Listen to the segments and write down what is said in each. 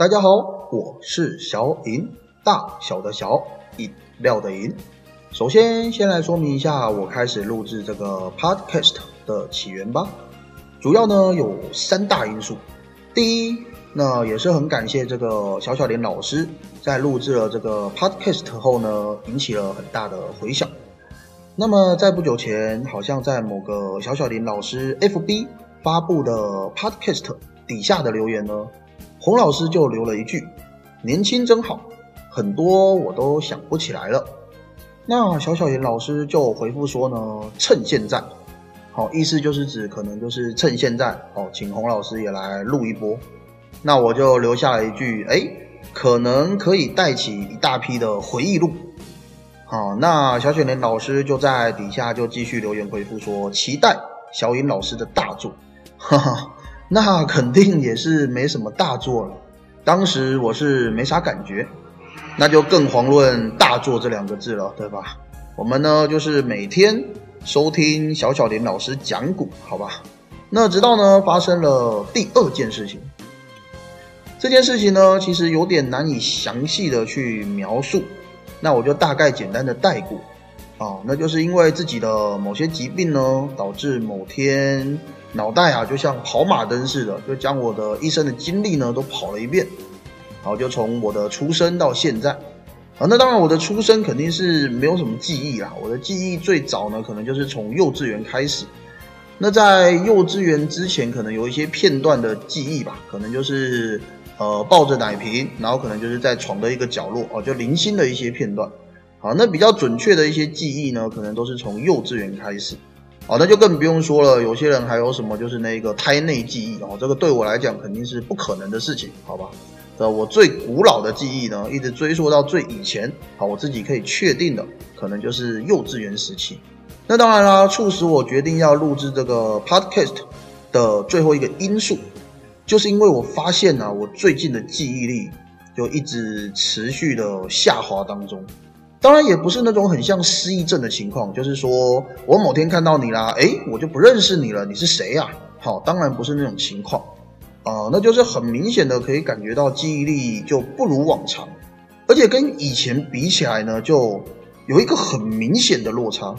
大家好，我是小尹，大小的小，饮料的饮。首先，先来说明一下我开始录制这个 podcast 的起源吧。主要呢有三大因素。第一，那也是很感谢这个小小林老师，在录制了这个 podcast 后呢，引起了很大的回响。那么在不久前，好像在某个小小林老师 FB 发布的 podcast 底下的留言呢，洪老师就留了一句：“年轻真好，很多我都想不起来了。”那小小严老师就回复说呢：“趁现在。”好，意思就是指可能就是趁现在哦，请洪老师也来录一波。那我就留下了一句，哎，可能可以带起一大批的回忆录。好，那小雪莲老师就在底下就继续留言回复说，期待小颖老师的大作。哈哈，那肯定也是没什么大作了。当时我是没啥感觉，那就更遑论大作这两个字了，对吧？我们呢就是每天。收听小小林老师讲股，好吧？那直到呢发生了第二件事情，这件事情呢其实有点难以详细的去描述，那我就大概简单的带过啊，那就是因为自己的某些疾病呢，导致某天脑袋啊就像跑马灯似的，就将我的一生的经历呢都跑了一遍，然后就从我的出生到现在。啊，那当然，我的出生肯定是没有什么记忆啦。我的记忆最早呢，可能就是从幼稚园开始。那在幼稚园之前，可能有一些片段的记忆吧，可能就是呃抱着奶瓶，然后可能就是在床的一个角落哦，就零星的一些片段。好，那比较准确的一些记忆呢，可能都是从幼稚园开始。好，那就更不用说了，有些人还有什么就是那个胎内记忆哦，这个对我来讲肯定是不可能的事情，好吧？呃，我最古老的记忆呢，一直追溯到最以前。好，我自己可以确定的，可能就是幼稚园时期。那当然啦，促使我决定要录制这个 podcast 的最后一个因素，就是因为我发现呢，我最近的记忆力就一直持续的下滑当中。当然，也不是那种很像失忆症的情况，就是说我某天看到你啦，哎，我就不认识你了，你是谁呀？好，当然不是那种情况。啊，那就是很明显的可以感觉到记忆力就不如往常，而且跟以前比起来呢，就有一个很明显的落差，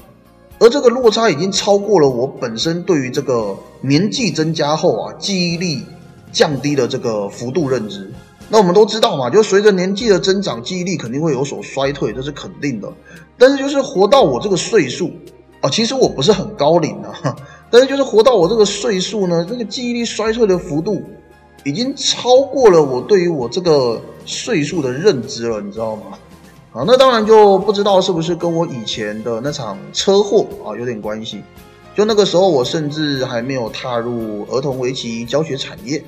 而这个落差已经超过了我本身对于这个年纪增加后啊记忆力降低的这个幅度认知。那我们都知道嘛，就随着年纪的增长，记忆力肯定会有所衰退，这是肯定的。但是就是活到我这个岁数啊，其实我不是很高龄啊。但是就是活到我这个岁数呢，这个记忆力衰退的幅度已经超过了我对于我这个岁数的认知了，你知道吗？啊，那当然就不知道是不是跟我以前的那场车祸啊有点关系。就那个时候我甚至还没有踏入儿童围棋教学产业。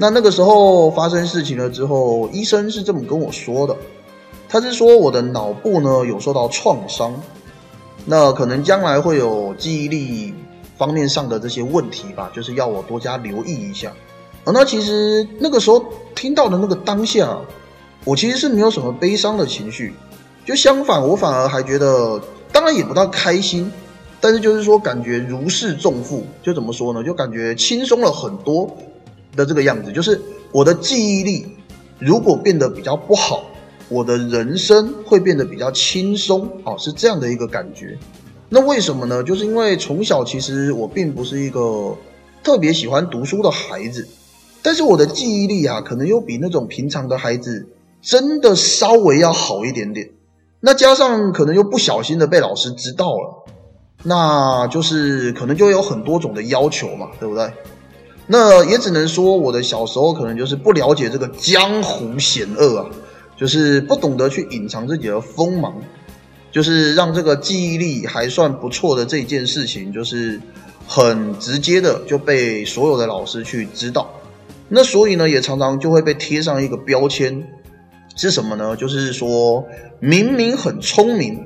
那那个时候发生事情了之后，医生是这么跟我说的，他是说我的脑部呢有受到创伤，那可能将来会有记忆力。方面上的这些问题吧，就是要我多加留意一下。啊，那其实那个时候听到的那个当下，我其实是没有什么悲伤的情绪，就相反，我反而还觉得，当然也不大开心，但是就是说感觉如释重负，就怎么说呢？就感觉轻松了很多的这个样子。就是我的记忆力如果变得比较不好，我的人生会变得比较轻松，哦，是这样的一个感觉。那为什么呢？就是因为从小其实我并不是一个特别喜欢读书的孩子，但是我的记忆力啊，可能又比那种平常的孩子真的稍微要好一点点。那加上可能又不小心的被老师知道了，那就是可能就有很多种的要求嘛，对不对？那也只能说我的小时候可能就是不了解这个江湖险恶啊，就是不懂得去隐藏自己的锋芒。就是让这个记忆力还算不错的这件事情，就是很直接的就被所有的老师去知道。那所以呢，也常常就会被贴上一个标签，是什么呢？就是说明明很聪明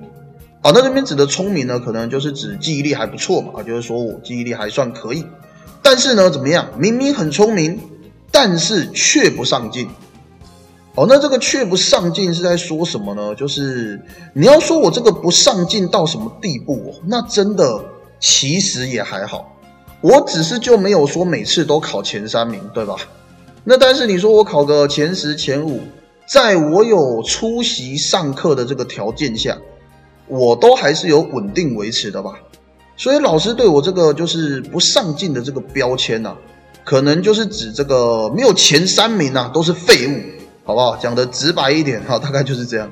啊，那这边指的聪明呢，可能就是指记忆力还不错嘛，就是说我记忆力还算可以。但是呢，怎么样？明明很聪明，但是却不上进。哦，那这个却不上进是在说什么呢？就是你要说我这个不上进到什么地步，那真的其实也还好，我只是就没有说每次都考前三名，对吧？那但是你说我考个前十前五，在我有出席上课的这个条件下，我都还是有稳定维持的吧。所以老师对我这个就是不上进的这个标签呐，可能就是指这个没有前三名呐都是废物，好不好？讲的直白一点哈，大概就是这样。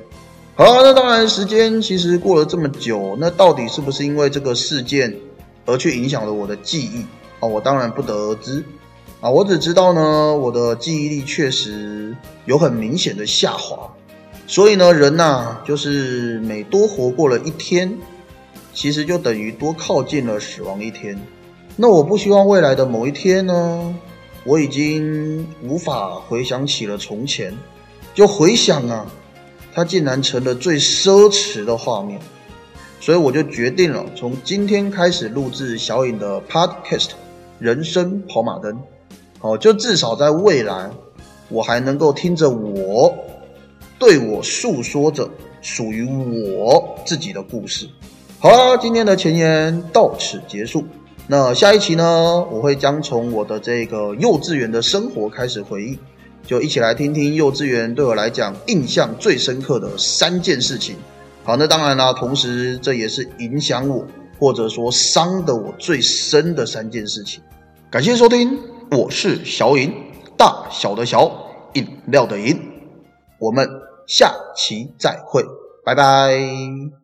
好，那当然时间其实过了这么久，那到底是不是因为这个事件而去影响了我的记忆啊？我当然不得而知啊，我只知道呢，我的记忆力确实有很明显的下滑。所以呢，人呐，就是每多活过了一天。其实就等于多靠近了死亡一天。那我不希望未来的某一天呢，我已经无法回想起了从前。就回想啊，它竟然成了最奢侈的画面。所以我就决定了，从今天开始录制小影的 Podcast《人生跑马灯》。哦，就至少在未来，我还能够听着我对我诉说着属于我自己的故事。好了，今天的前言到此结束。那下一期呢，我会将从我的这个幼稚园的生活开始回忆，就一起来听听幼稚园对我来讲印象最深刻的三件事情。好，那当然啦，同时这也是影响我或者说伤的我最深的三件事情。感谢收听，我是小尹，大小的小饮料的饮，我们下期再会，拜拜。